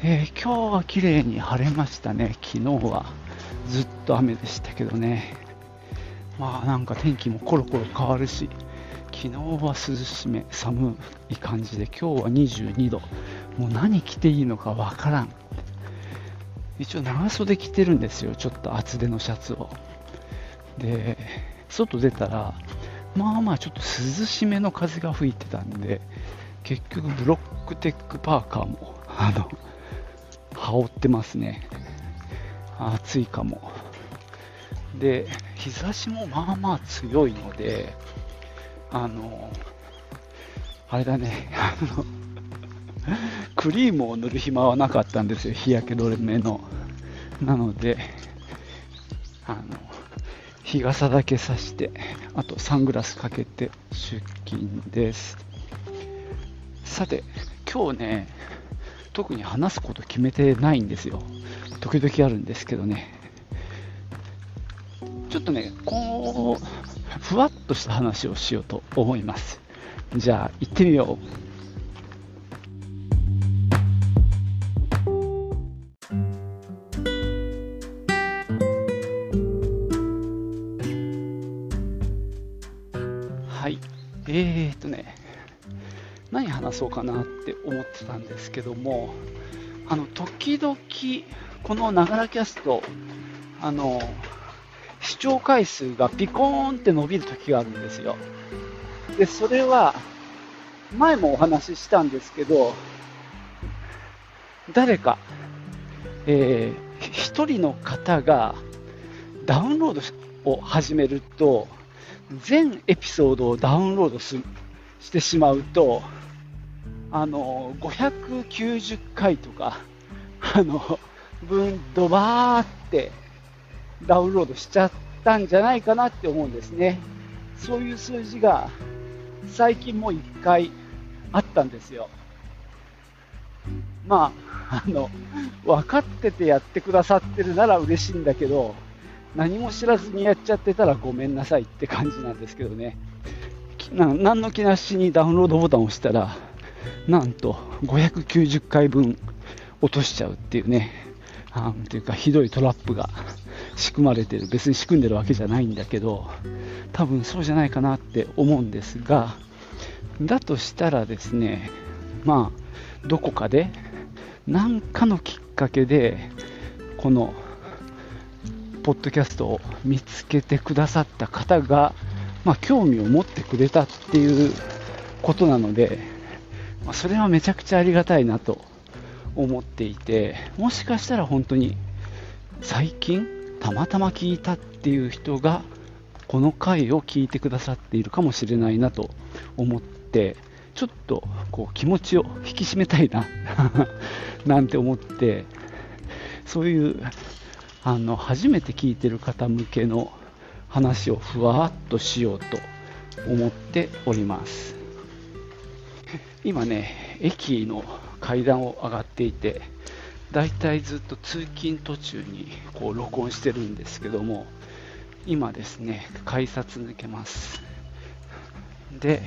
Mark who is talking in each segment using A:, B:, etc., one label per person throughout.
A: えー今日は綺麗に晴れましたね。昨日はずっと雨でしたけどね。まあなんか天気もコロコロ変わるし、昨日は涼しめ、寒い感じで、今日は22度。もう何着ていいのかわからん。一応長袖着てるんですよ。ちょっと厚手のシャツを。で、外出たら、まあまあちょっと涼しめの風が吹いてたんで、結局ブロックテックパーカーも、あの、羽織ってますね。暑いかも。で、日差しもまあまあ強いので、あの、あれだね、あの、クリームを塗る暇はなかったんですよ、日焼け止めの。なので、あの、日傘だけさして、あとサングラスかけて出勤です。さて、今日ね、特に話すこと決めてないんですよ。時々あるんですけどね。ちょっとね、こう、ふわっとした話をしようと思います。じゃあ、行ってみよう。はい。えーとね、何話そうかなって思ってたんですけども、あの、時々、このながらキャスト、あの、視聴回数がピコーンって伸びる時があるんですよ。で、それは、前もお話ししたんですけど、誰か、えー一人の方がダウンロードを始めると、全エピソードをダウンロードすしてしまうと、あの、590回とか、あの、分、ドバーってダウンロードしちゃったんじゃないかなって思うんですね。そういう数字が最近も1回あったんですよ。まあ、あの、分かっててやってくださってるなら嬉しいんだけど、何も知らずにやっちゃってたらごめんなさいって感じなんですけどね。な何の気なしにダウンロードボタンを押したら、なんと590回分落としちゃうっていうね、あーというかひどいトラップが仕組まれてる。別に仕組んでるわけじゃないんだけど、多分そうじゃないかなって思うんですが、だとしたらですね、まあ、どこかで、何かのきっかけで、この、ポッドキャストを見つけてくださった方が、まあ、興味を持ってくれたっていうことなので、まあ、それはめちゃくちゃありがたいなと思っていて、もしかしたら本当に最近たまたま聞いたっていう人がこの回を聞いてくださっているかもしれないなと思って、ちょっとこう気持ちを引き締めたいな なんて思って、そういうあの初めて聞いてる方向けの話をふわっとしようと思っております。今ね、駅の階段を上がっていて、だいたいずっと通勤途中にこう録音してるんですけども、今ですね、改札抜けます。で、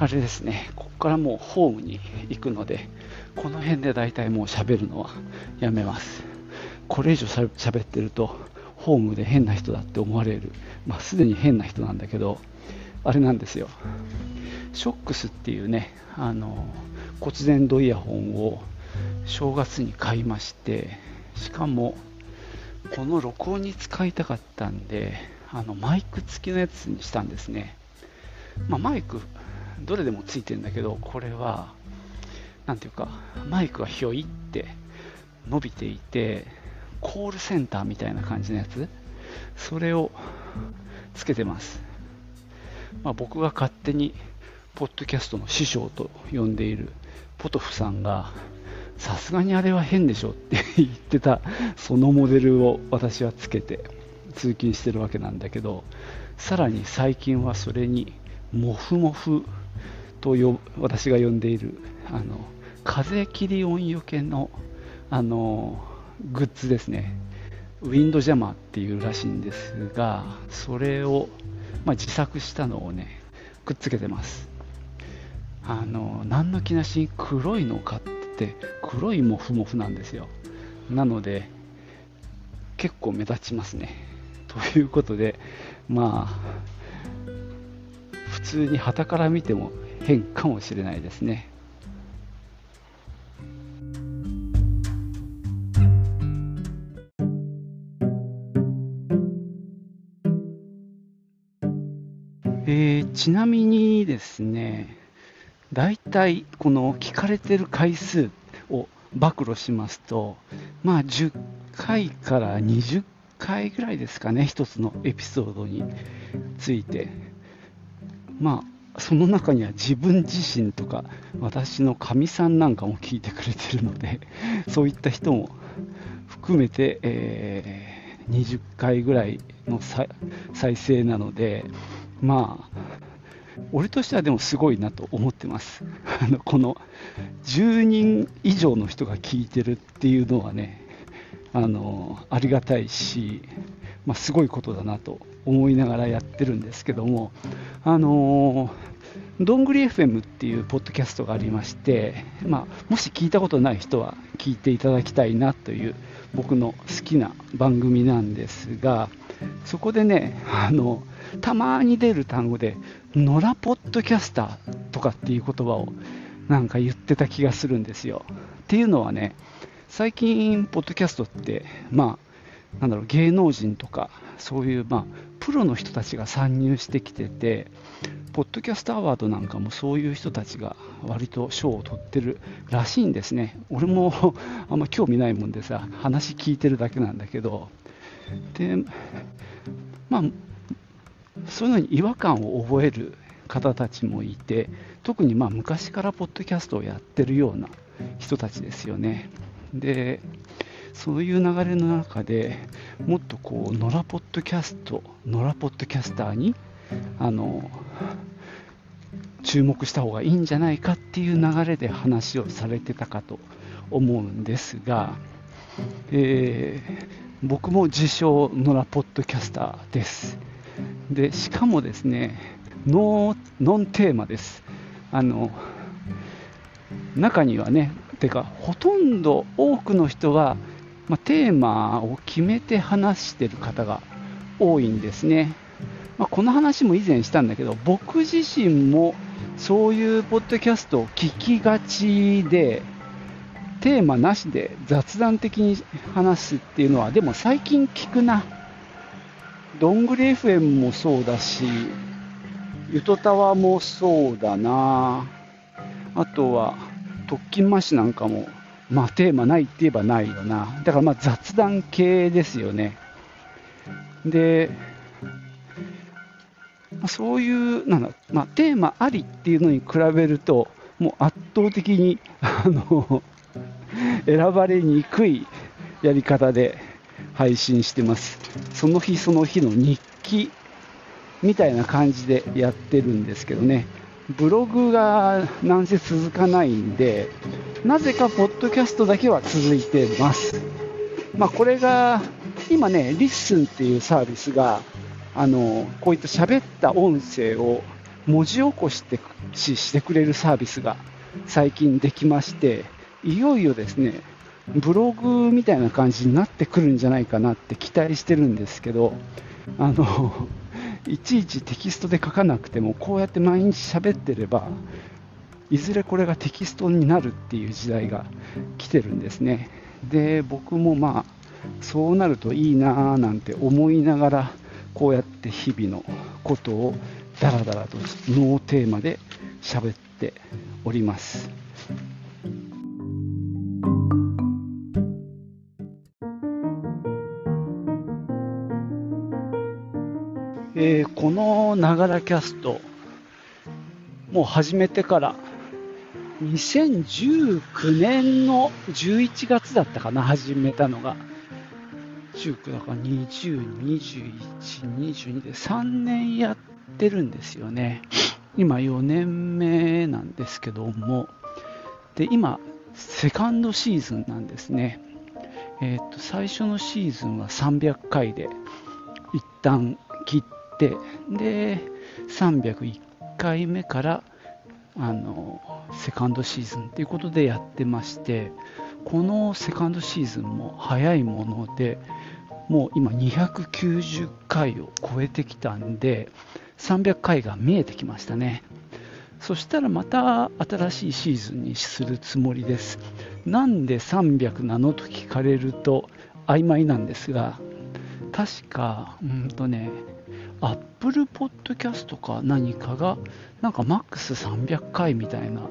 A: あれですね、ここからもうホームに行くので、この辺でだいたいもう喋るのはやめます。これ以上しゃ喋ってると、ホームで変な人だって思われる。まあ、すでに変な人なんだけど、あれなんですよ。ショックスっていうね、あの、骨伝導イヤホンを正月に買いまして、しかも、この録音に使いたかったんで、あの、マイク付きのやつにしたんですね。まあ、マイク、どれでもついてるんだけど、これは、なんていうか、マイクがひょいって伸びていて、コールセンターみたいな感じのやつ、それをつけてます。まあ、僕が勝手に、ポッドキャストの師匠と呼んでいるポトフさんが、さすがにあれは変でしょって言ってたそのモデルを私はつけて通勤してるわけなんだけどさらに最近はそれにモフモフと私が呼んでいるあの風切り音よけのあのグッズですね。ウィンドジャマーっていうらしいんですがそれを、まあ、自作したのをねくっつけてます。あの何の気なしに黒いのを買って黒いモフモフなんですよ。なので結構目立ちますね。ということでまあ普通に旗から見ても変かもしれないですね。えー、ちなみにですね、大体この聞かれてる回数を暴露しますと、まあ10回から20回ぐらいですかね、一つのエピソードについて。まあ、その中には自分自身とか私のかみさんなんかも聞いてくれてるので、そういった人も含めて、えー、20回ぐらいの再生なので、まあ、俺としてはでもすごいなと思ってます。あのこの10人以上の人が聞いてるっていうのはね、あのありがたいし、まあ、すごいことだなと思いながらやってるんですけども、あのどんぐり FM っていうポッドキャストがありまして、まあ、もし聞いたことない人は聞いていただきたいなという僕の好きな番組なんですが、そこでね、あのたまに出る単語で、野良ポッドキャスターとかっていう言葉をなんか言ってた気がするんですよ。っていうのはね、最近、ポッドキャストって、まあ、なんだろう、芸能人とか、そういう、まあ、プロの人たちが参入してきてて、ポッドキャストアワードなんかもそういう人たちが割と賞を取ってるらしいんですね。俺も あんま興味ないもんでさ、話聞いてるだけなんだけど、で、まあ、そういうのに違和感を覚える方たちもいて特にまあ昔からポッドキャストをやってるような人たちですよねでそういう流れの中でもっとこう野良ポッドキャスト野良ポッドキャスターにあの注目した方がいいんじゃないかっていう流れで話をされてたかと思うんですが、えー、僕も自称野良ポッドキャスターです。でしかもですねノンテーマです。あの中にはねてかほとんど多くの人は、ま、テーマを決めて話してる方が多いんですね、ま、この話も以前したんだけど僕自身もそういうポッドキャストを聞きがちでテーマなしで雑談的に話すっていうのはでも最近聞くな。どんぐり FM もそうだし、ゆとたわもそうだなあとは、特勤マッシュなんかも、まあテーマないって言えばないよな。だからまあ雑談系ですよね。で、そういう、なんだ、まあ、テーマありっていうのに比べると、もう圧倒的に、あの、選ばれにくいやり方で、配信してます。その日その日の日記みたいな感じでやってるんですけどね、ブログがなんせ続かないんで、なぜかポッドキャストだけは続いてます。まあ、これが今ね、 LISTEN っていうサービスが、あのこういった喋った音声を文字起こしてししてくれるサービスが最近できまして、いよいよですね、ブログみたいな感じになってくるんじゃないかなって期待してるんですけど、あの、いちいちテキストで書かなくても、こうやって毎日喋ってれば、いずれこれがテキストになるっていう時代が来てるんですね。で、僕もまあ、そうなるといいなぁなんて思いながら、こうやって日々のことをダラダラとノーテーマで喋っております。えー、このながらキャスト、もう始めてから2019年の11月だったかな、始めたのが。19だから20、21、22で3年やってるんですよね。今4年目なんですけども、で今、セカンドシーズンなんですね。えー、と最初のシーズンは300回で一旦切ってで301回目からあのセカンドシーズンということでやってましてこのセカンドシーズンも早いものでもう今290回を超えてきたんで300回が見えてきましたね。そしたらまた新しいシーズンにするつもりです。なんで300なのと聞かれると曖昧なんですが確かうんとねアップルポッドキャストか何かがなんかマックス300回みたいな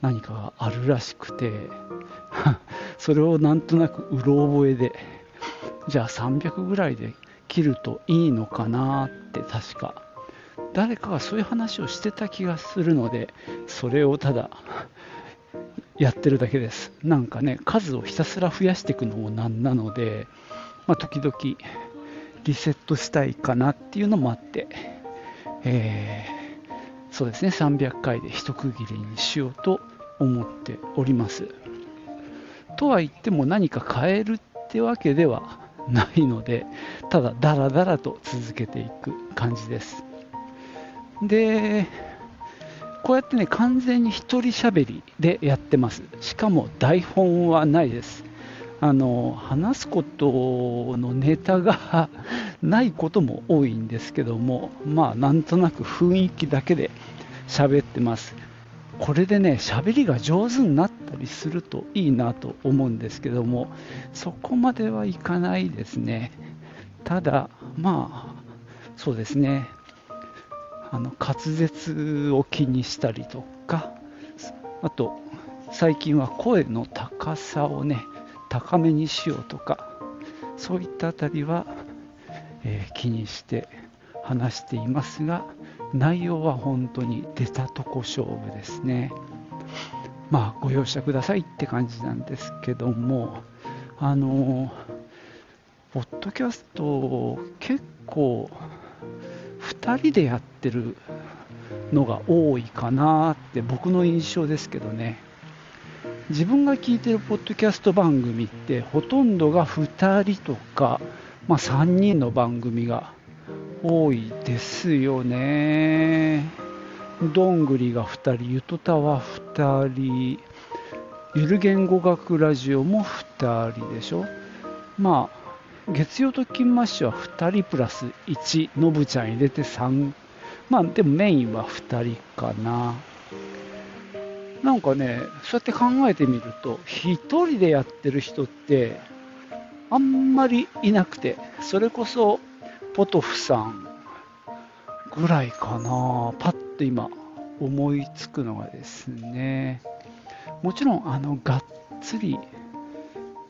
A: 何かがあるらしくて それをなんとなくうろ覚えでじゃあ300ぐらいで切るといいのかなって確か。誰かがそういう話をしてた気がするのでそれをただやってるだけです。なんかね数をひたすら増やしていくのもなんなので、まあ、時々リセットしたいかなっていうのもあって、えー、そうですね300回で一区切りにしようと思っております。とは言っても何か変えるってわけではないのでただダラダラと続けていく感じです。でこうやってね完全に一人喋りでやってます。しかも台本はないです。あの話すことのネタがないことも多いんですけどもまあなんとなく雰囲気だけで喋ってます。これでね喋りが上手になったりするといいなと思うんですけどもそこまではいかないですね。ただまあそうですね。あの滑舌を気にしたりとかあと最近は声の高さをね高めにしようとかそういったあたりは、えー、気にして話していますが内容は本当に出たとこ勝負ですね。まあご容赦くださいって感じなんですけどもあのポッドキャスト結構2人でやってるのが多いかなって僕の印象ですけどね。自分が聞いてるポッドキャスト番組ってほとんどが2人とか、まあ、3人の番組が多いですよねどんぐりが2人ゆとたわ2人ゆる言語学ラジオも2人でしょまあ月曜と金マッシュは2人プラス1、のぶちゃん入れて3、まあでもメインは2人かな。なんかね、そうやって考えてみると、1人でやってる人って、あんまりいなくて、それこそ、ポトフさんぐらいかな、パッと今、思いつくのがですね、もちろん、あの、がっつり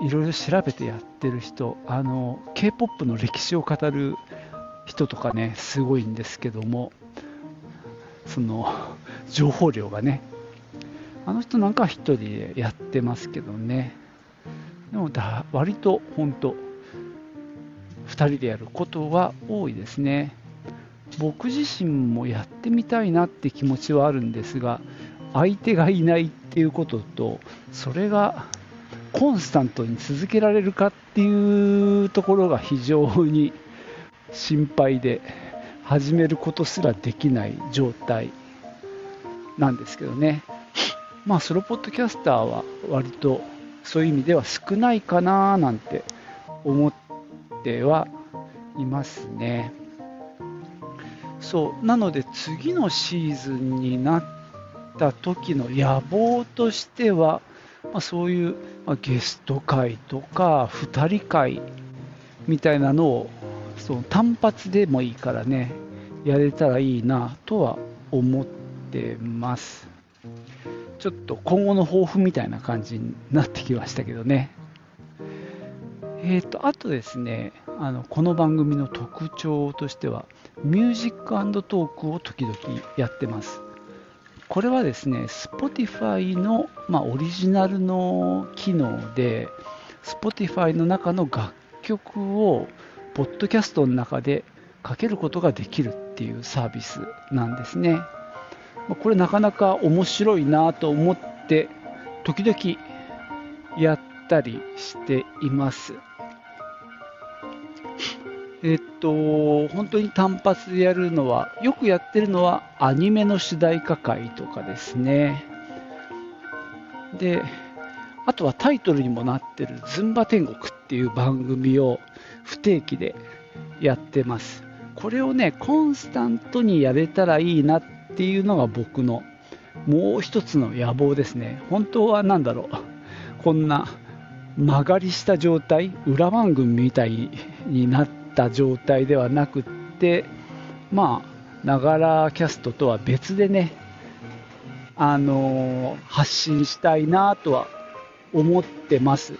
A: いろいろ調べてやってる人、あの、K-POP の歴史を語る人とかね、すごいんですけども、その、情報量がね、あの人なんか1人でやってますけどね、でもだ割と本当、2人でやることは多いですね。僕自身もやってみたいなって気持ちはあるんですが、相手がいないっていうことと、それがコンスタントに続けられるかっていうところが非常に心配で始めることすらできない状態なんですけどね。まあ、ソロポッドキャスターは割とそういう意味では少ないかななんて思ってはいますね。そう、なので次のシーズンになった時の野望としては、まあ、そういう、まあ、ゲスト会とか2人会みたいなのをその単発でもいいからねやれたらいいなとは思ってますちょっと今後の抱負みたいな感じになってきましたけどねえーと、あとですねあのこの番組の特徴としてはミュージックトークを時々やってますこれはですね、Spotify の、まあ、オリジナルの機能で、Spotify の中の楽曲を、ポッドキャストの中でかけることができるっていうサービスなんですね。これなかなか面白いなと思って、時々やったりしています。えっと、本当に単発でやるのは、よくやってるのはアニメの主題歌会とかですね。で、あとはタイトルにもなってるズンバ天国っていう番組を不定期でやってます。これをね、コンスタントにやれたらいいなっっていうのが僕のもう一つの野望ですね。本当は何だろう。こんな曲がりした状態、裏番組みたいになった状態ではなくって、まあ、ながらキャストとは別でね、あのー、発信したいなとは思ってます。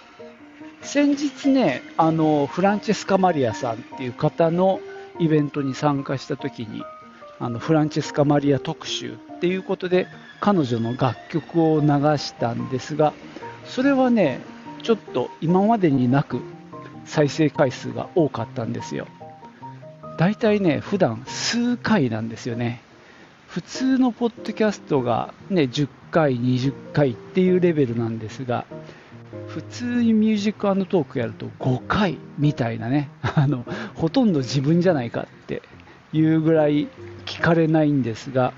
A: 先日ね、あのフランチェスカ・マリアさんっていう方のイベントに参加した時に、あのフランチェスカ・マリア特集っていうことで彼女の楽曲を流したんですが、それはね、ちょっと今までになく再生回数が多かったんですよ。だいたいね、普段数回なんですよね。普通のポッドキャストが、ね、10回、20回っていうレベルなんですが、普通にミュージックトークやると5回みたいなね、あのほとんど自分じゃないかっていうぐらい聞かれないんですが、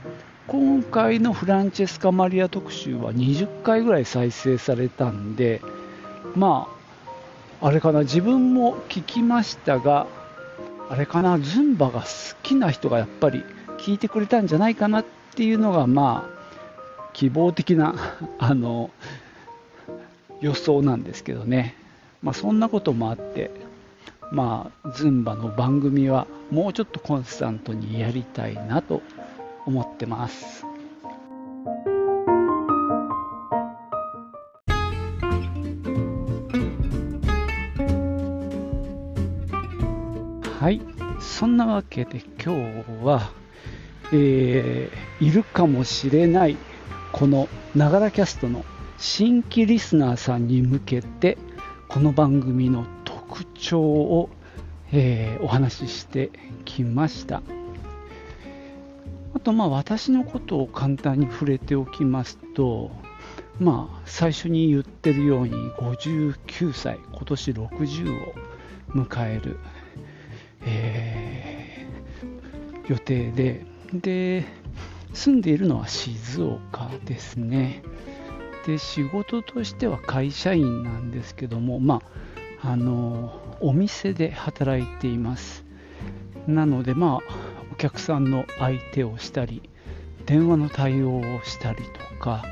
A: 今回のフランチェスカ・マリア特集は20回ぐらい再生されたんで、まあ、あれかな、自分も聞きましたが、あれかな、ズンバが好きな人がやっぱり聞いてくれたんじゃないかなっていうのが、まあ、希望的な あの予想なんですけどね、まあ、そんなこともあって、まあ、ズンバの番組はもうちょっとコンスタントにやりたいなと思ってます。はい、そんなわけで今日は、えー、いるかもしれないこのながらキャストの新規リスナーさんに向けてこの番組の特徴を、えー、お話ししてきました。あとまあ私のことを簡単に触れておきますとまあ最初に言ってるように59歳今年60を迎える、えー、予定でで住んでいるのは静岡ですね。で仕事としては会社員なんですけども、まあ、あのお店で働いています。なのでまあお客さんの相手をしたり電話の対応をしたりとか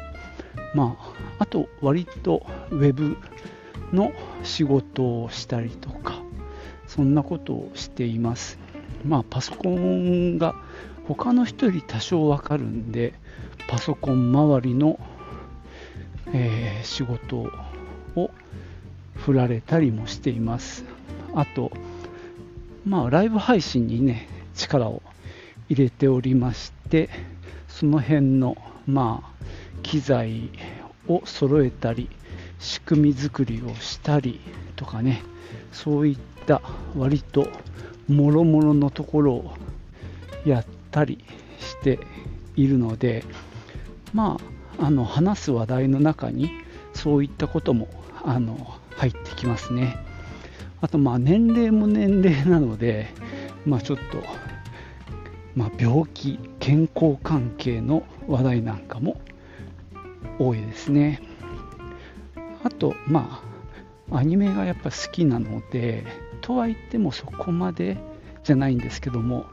A: まああと割とウェブの仕事をしたりとかそんなことをしています。まあパソコンが他の人より多少わかるんでパソコン周りのえー、仕事を振られたりもしています。あと、まあ、ライブ配信にね、力を入れておりまして、その辺の、まあ、機材を揃えたり、仕組み作りをしたりとかね、そういった割ともろもろのところをやったりしているので、まあ、あの話す話題の中にそういったこともあの入ってきますね。あとまあ年齢も年齢なので、まあ、ちょっと、まあ、病気健康関係の話題なんかも多いですね。あとまあアニメがやっぱ好きなのでとは言ってもそこまでじゃないんですけども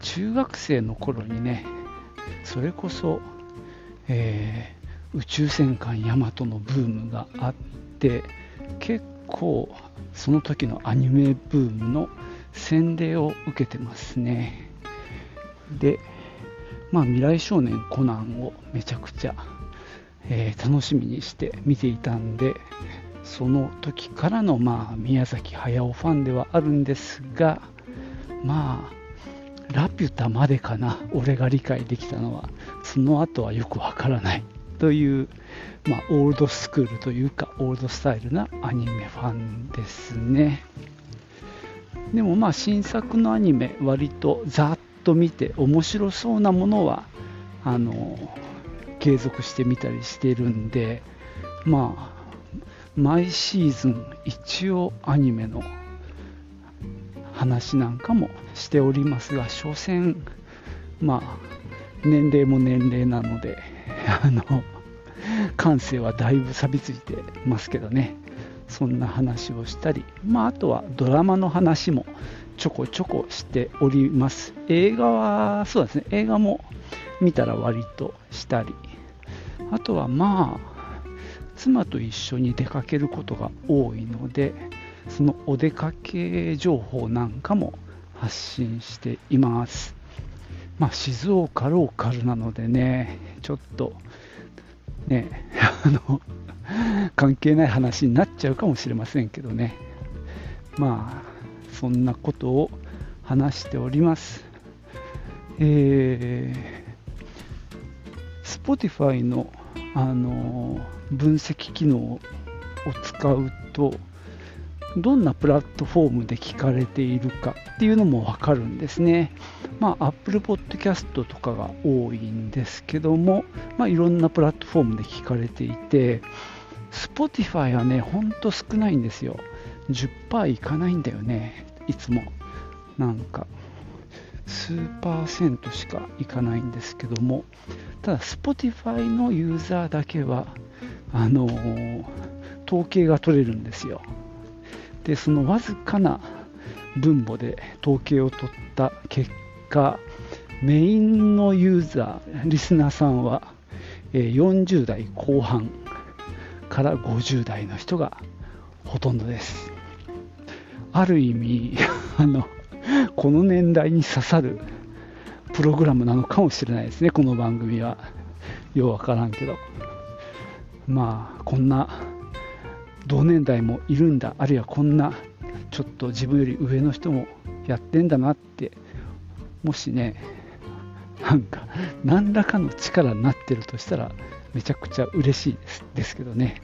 A: 中学生の頃にねそれこそえー、宇宙戦艦ヤマトのブームがあって結構その時のアニメブームの洗礼を受けてますね。でまあ未来少年コナンをめちゃくちゃ、えー、楽しみにして見ていたんでその時からのまあ宮崎駿ファンではあるんですがまあラピュタまでかな、俺が理解できたのは、その後はよくわからない。という、まあ、オールドスクールというか、オールドスタイルなアニメファンですね。でもまあ新作のアニメ、割とざっと見て面白そうなものはあの継続してみたりしてるんで、まあ、毎シーズン一応アニメの話なんかもしておりますが、所詮、まあ、年齢も年齢なので、あの、感性はだいぶ錆びついてますけどね。そんな話をしたり、まあ、あとはドラマの話もちょこちょこしております。映画は、そうですね、映画も見たら割としたり、あとはまあ、妻と一緒に出かけることが多いので、そのお出かけ情報なんかも発信しています。まあ、静岡ローカルなのでね、ちょっとね、あの、関係ない話になっちゃうかもしれませんけどね。まあ、そんなことを話しております。えー、Spotify の、あの分析機能を使うと、どんなプラットフォームで聞かれているかっていうのもわかるんですね。まあ、Apple Podcast とかが多いんですけども、まあ、いろんなプラットフォームで聞かれていて、Spotify はね、ほんと少ないんですよ。10%いかないんだよね、いつも。なんか、数パーセントしかいかないんですけども、ただ Spotify のユーザーだけは、あのー、統計が取れるんですよ。で、そのわずかな分母で統計を取った結果、メインのユーザー、リスナーさんは、え40代後半から50代の人がほとんどです。ある意味 あの、この年代に刺さるプログラムなのかもしれないですね、この番組は。ようわからんけど。まあ、こんな同年代もいるんだ、あるいはこんなちょっと自分より上の人もやってんだなって、もしね、なんか、何らかの力になってるとしたら、めちゃくちゃ嬉しいですですけどね。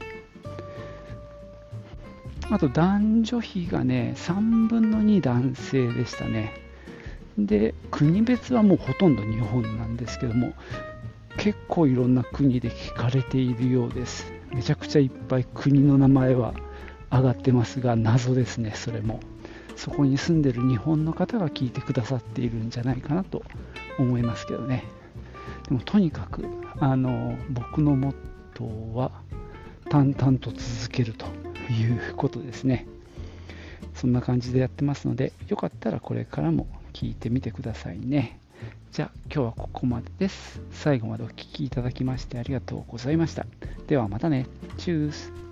A: あと男女比がね、3分の2男性でしたね。で、国別はもうほとんど日本なんですけども、結構いろんな国で聞かれているようです。めちゃくちゃいっぱい国の名前は上がってますが、謎ですね、それも。そこに住んでる日本の方が聞いてくださっているんじゃないかなと思いますけどね。でもとにかく、あの、僕のモットーは、淡々と続けるということですね。そんな感じでやってますので、よかったらこれからも聞いてみてくださいね。じゃあ今日はここまでです。最後までお聴きいただきましてありがとうございました。ではまたね。チュース。